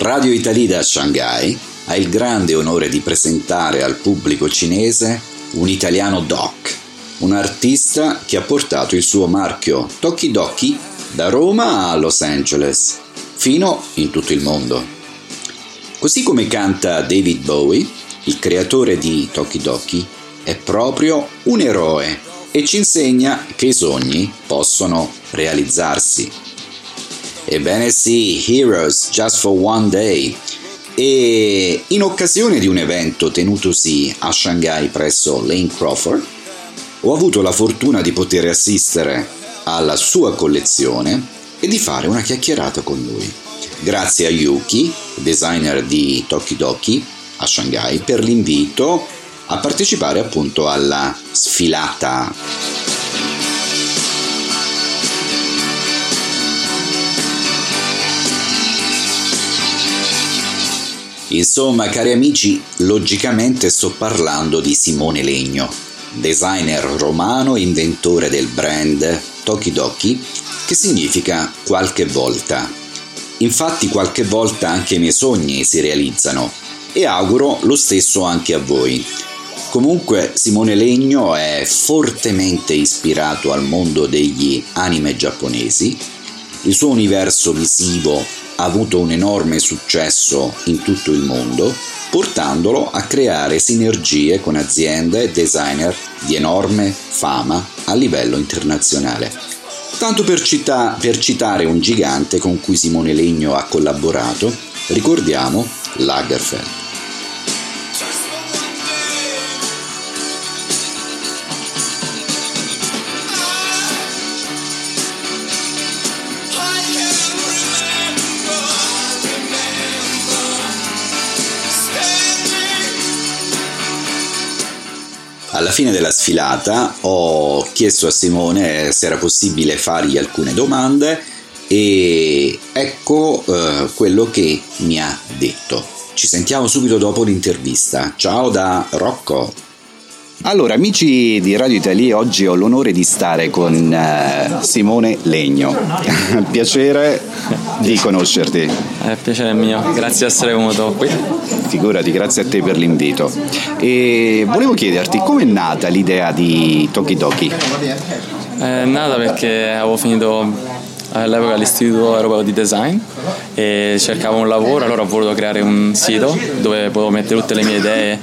Radio Italy da Shanghai ha il grande onore di presentare al pubblico cinese un italiano doc, un artista che ha portato il suo marchio Toki Doki da Roma a Los Angeles, fino in tutto il mondo. Così come canta David Bowie, il creatore di Toki Doki è proprio un eroe e ci insegna che i sogni possono realizzarsi. Ebbene sì, Heroes Just for One Day. E in occasione di un evento tenutosi a Shanghai presso Lane Crawford, ho avuto la fortuna di poter assistere alla sua collezione e di fare una chiacchierata con lui. Grazie a Yuki, designer di Tokidoki a Shanghai, per l'invito a partecipare appunto alla sfilata. Insomma, cari amici, logicamente sto parlando di Simone Legno, designer romano e inventore del brand Tokidoki, che significa qualche volta. Infatti qualche volta anche i miei sogni si realizzano e auguro lo stesso anche a voi. Comunque Simone Legno è fortemente ispirato al mondo degli anime giapponesi, il suo universo visivo ha avuto un enorme successo in tutto il mondo, portandolo a creare sinergie con aziende e designer di enorme fama a livello internazionale. Tanto per, cita- per citare un gigante con cui Simone Legno ha collaborato, ricordiamo Lagerfeld. Alla fine della sfilata ho chiesto a Simone se era possibile fargli alcune domande e ecco eh, quello che mi ha detto. Ci sentiamo subito dopo l'intervista. Ciao da Rocco. Allora, amici di Radio Italia, oggi ho l'onore di stare con uh, Simone Legno. piacere di conoscerti. È piacere mio, grazie di essere venuto qui. Figurati, grazie a te per l'invito. E volevo chiederti come è nata l'idea di Toki Toki? È nata perché avevo finito all'epoca all'Istituto Europeo di Design e cercavo un lavoro, allora ho voluto creare un sito dove potevo mettere tutte le mie idee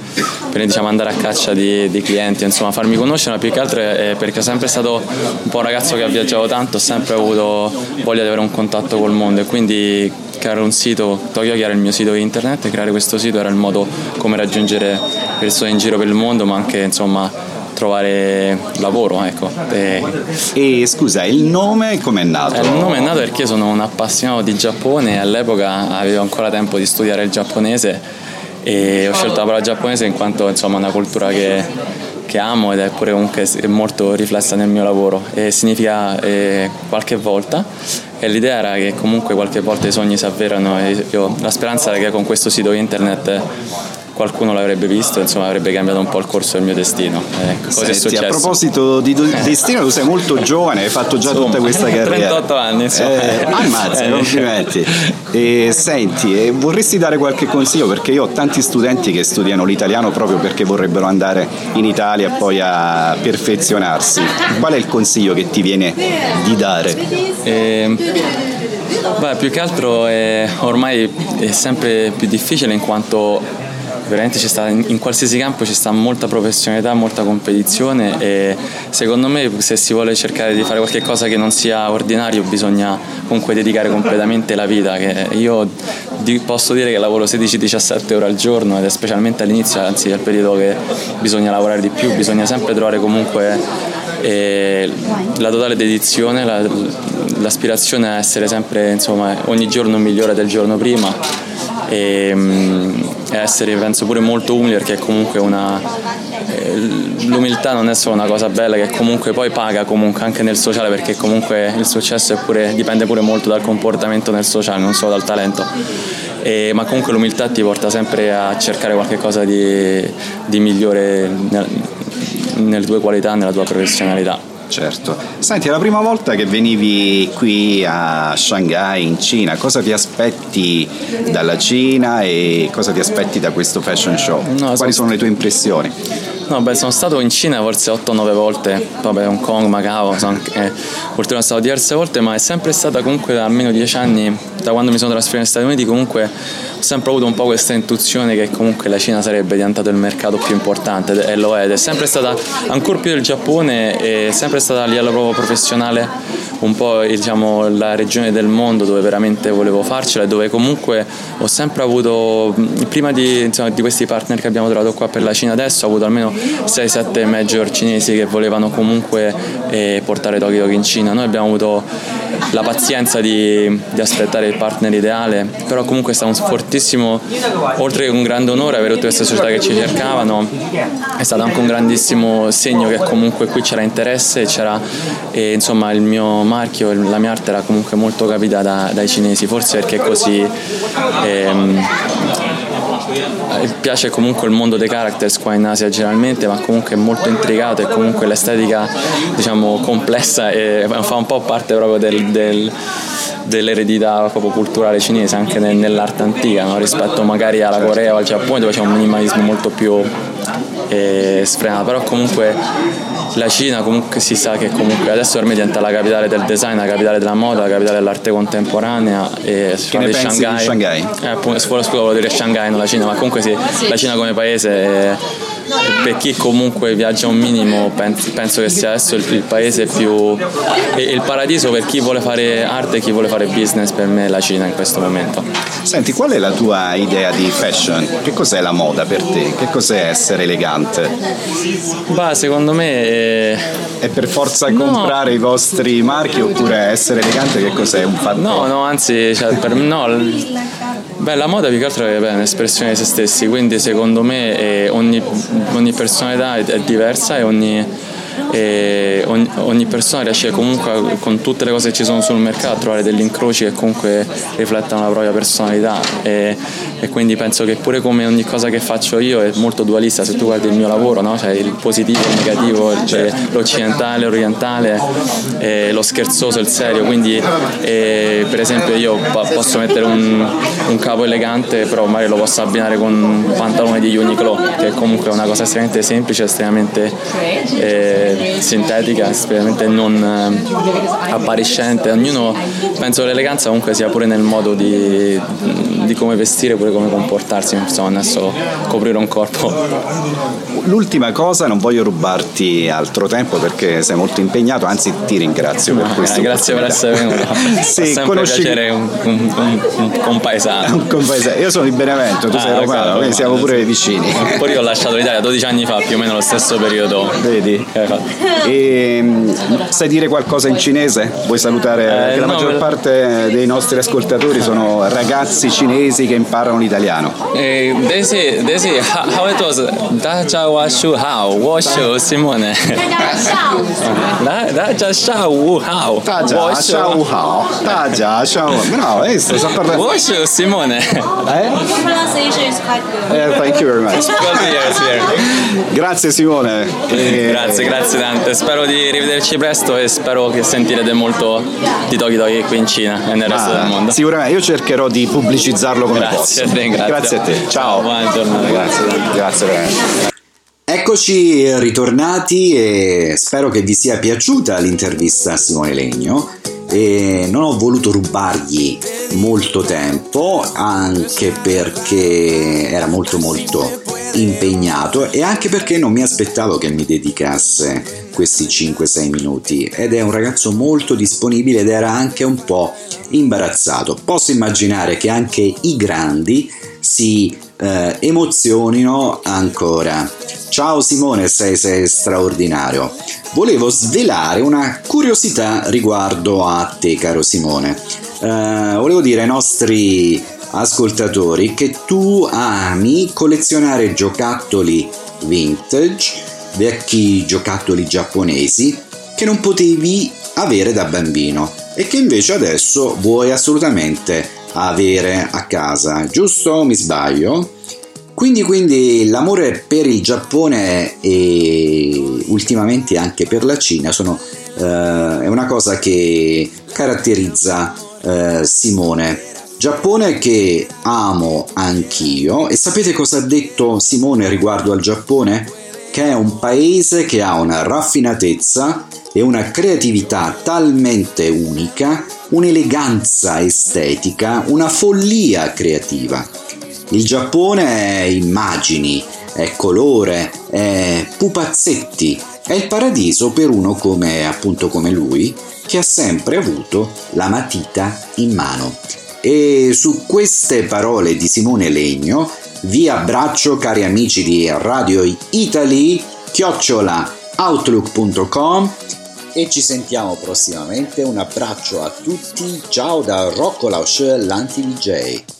per diciamo, andare a caccia di, di, clienti, insomma farmi conoscere, ma più che altro è perché sono sempre stato un po' un ragazzo che ha viaggiato tanto, ho sempre avuto voglia di avere un contatto col mondo e quindi creare un sito, Tokyo che era il mio sito internet, creare questo sito era il modo come raggiungere persone in giro per il mondo, ma anche insomma trovare lavoro. Ecco. E, e scusa, il nome come è nato? Il nome è nato perché sono un appassionato di Giappone e all'epoca avevo ancora tempo di studiare il giapponese e ho scelto la parola giapponese in quanto insomma, è una cultura che, che amo ed è pure comunque molto riflessa nel mio lavoro e significa eh, qualche volta e l'idea era che comunque qualche volta i sogni si avverano e io, la speranza era che con questo sito internet qualcuno l'avrebbe visto, insomma avrebbe cambiato un po' il corso del mio destino. Eh, Senti, a proposito di destino, tu sei molto giovane, hai fatto già insomma, tutta questa carriera. 38 anni, insomma. Eh, ammazza, eh. complimenti. E, senti, vorresti dare qualche consiglio? Perché io ho tanti studenti che studiano l'italiano proprio perché vorrebbero andare in Italia poi a perfezionarsi. Qual è il consiglio che ti viene di dare? Eh, beh, più che altro è, ormai è sempre più difficile in quanto veramente sta, in qualsiasi campo ci sta molta professionalità, molta competizione e secondo me se si vuole cercare di fare qualcosa che non sia ordinario bisogna comunque dedicare completamente la vita. io posso dire che lavoro 16-17 ore al giorno ed è specialmente all'inizio, anzi al periodo che bisogna lavorare di più, bisogna sempre trovare comunque eh, la totale dedizione, la, l'aspirazione a essere sempre insomma, ogni giorno migliore del giorno prima e, mm, e essere penso pure molto umili perché comunque una, eh, l'umiltà non è solo una cosa bella che comunque poi paga comunque anche nel sociale perché comunque il successo pure, dipende pure molto dal comportamento nel sociale non solo dal talento. E, ma comunque l'umiltà ti porta sempre a cercare qualcosa di, di migliore nel, nelle tue qualità, nella tua professionalità Certo. Senti, è la prima volta che venivi qui a Shanghai, in Cina, cosa ti aspetti dalla Cina e cosa ti aspetti da questo fashion show? No, Quali sono le tue impressioni? No, sono stato in Cina forse 8-9 volte, vabbè, Hong Kong, Macao, sono, eh, purtroppo sono stato diverse volte, ma è sempre stata comunque da almeno 10 anni, da quando mi sono trasferito negli Stati Uniti, comunque ho sempre avuto un po' questa intuizione che comunque la Cina sarebbe diventato il mercato più importante e lo è, ed è sempre stata, ancora più del Giappone, è sempre stata a livello proprio professionale un po' diciamo, la regione del mondo dove veramente volevo farcela e dove comunque ho sempre avuto, prima di, insomma, di questi partner che abbiamo trovato qua per la Cina adesso, ho avuto almeno 6-7 major cinesi che volevano comunque eh, portare Tokyo in Cina. Noi abbiamo avuto la pazienza di, di, aspettare il partner ideale, però comunque è stato un fortissimo, oltre che un grande onore avere tutte queste società che ci cercavano, è stato anche un grandissimo segno che comunque qui c'era interesse c'era e, insomma il mio marchio, la mia arte era comunque molto capita da, dai cinesi, forse perché così ehm, piace comunque il mondo dei characters qua in Asia generalmente, ma comunque è molto intricato e comunque l'estetica diciamo complessa e fa un po' parte proprio del, del dell'eredità proprio culturale cinese anche nell'arte antica no? rispetto magari alla Corea o al Giappone dove c'è un minimalismo molto più eh, sfrenato però comunque la Cina comunque si sa che comunque adesso ormai diventa la capitale del design, la capitale della moda, la capitale dell'arte contemporanea e che ne Shanghai. Di Shanghai? Eh, appunto, scusa, volevo dire Shanghai, non la Cina, ma comunque sì, la Cina come paese è, per chi comunque viaggia un minimo penso, penso che sia adesso il, il paese più il paradiso per chi vuole fare arte e chi vuole fare business per me è la Cina in questo momento senti qual è la tua idea di fashion? che cos'è la moda per te? che cos'è essere elegante? Bah, secondo me è... è per forza no. comprare i vostri marchi oppure essere elegante che cos'è? un fatto? no no anzi cioè, per, no, Beh, la moda più che altro è un'espressione di se stessi, quindi secondo me ogni, ogni personalità è, è diversa e ogni e ogni, ogni, persona riesce comunque con tutte le cose che ci sono sul mercato a trovare degli incroci che comunque riflettano la propria personalità. E, e, quindi penso che pure come ogni cosa che faccio io è molto dualista se tu guardi il mio lavoro no? cioè il positivo, il negativo cioè l'occidentale, l'orientale lo scherzoso, il serio quindi eh, per esempio io posso mettere un, un, capo elegante però magari lo posso abbinare con un pantalone di Uniqlo che comunque è una cosa estremamente semplice estremamente eh, sintetica, veramente non eh, appariscente. Ognuno, penso che l'eleganza comunque sia pure nel modo di, di come vestire, pure come comportarsi, insomma, non è solo coprire un corpo. L'ultima cosa, non voglio rubarti altro tempo perché sei molto impegnato, anzi ti ringrazio per questo. Grazie per essere venuto. sì, è conosci... piacere un, un, un, un compaesano. compaesano. Io sono di Benevento, tu ah, sei romano, quindi siamo pure vicini. Poi io ho lasciato l'Italia 12 anni fa, più o meno lo stesso periodo. Vedi? Eh, e, mm, sai dire qualcosa in cinese? Vuoi salutare? Eh, la no, maggior me... parte dei nostri ascoltatori sono ragazzi cinesi che imparano l'italiano. Eh, desi, desi, how it was? Da Jia Wa Shu Hao, Wo Shu Simone. Da Sha Wu Hao. Da Sha Wu Hao. Da Sha Wu. Bravo, hai visto? Sto parlando. Wo Shu Simone. Eh? pronunciation is quite good. Yeah, thank you very much. Grazie Simone. Grazie, grazie tante spero di rivederci presto e spero che sentirete molto di Toki Toki qui in Cina e nel resto ah, del mondo. Sicuramente, io cercherò di pubblicizzarlo come grazie posso. A te, grazie. grazie a te. Ciao. Buona giornata. Grazie. Grazie veramente. Eccoci ritornati e spero che vi sia piaciuta l'intervista a Simone Legno e non ho voluto rubargli molto tempo anche perché era molto molto impegnato e anche perché non mi aspettavo che mi dedicasse questi 5-6 minuti ed è un ragazzo molto disponibile ed era anche un po' imbarazzato. Posso immaginare che anche i grandi si eh, emozionino ancora. Ciao Simone, sei, sei straordinario. Volevo svelare una curiosità riguardo a te, caro Simone. Eh, volevo dire ai nostri ascoltatori che tu ami collezionare giocattoli vintage, vecchi giocattoli giapponesi che non potevi avere da bambino e che invece adesso vuoi assolutamente avere a casa, giusto mi sbaglio? Quindi, quindi l'amore per il Giappone e ultimamente anche per la Cina sono, eh, è una cosa che caratterizza eh, Simone. Giappone che amo anch'io e sapete cosa ha detto Simone riguardo al Giappone? Che è un paese che ha una raffinatezza e una creatività talmente unica, un'eleganza estetica, una follia creativa il Giappone è immagini, è colore, è pupazzetti, è il paradiso per uno come appunto come lui che ha sempre avuto la matita in mano. E su queste parole di Simone Legno vi abbraccio cari amici di Radio Italy, chiocciola outlook.com e ci sentiamo prossimamente. Un abbraccio a tutti, ciao da Rocco Lausch, l'anti DJ.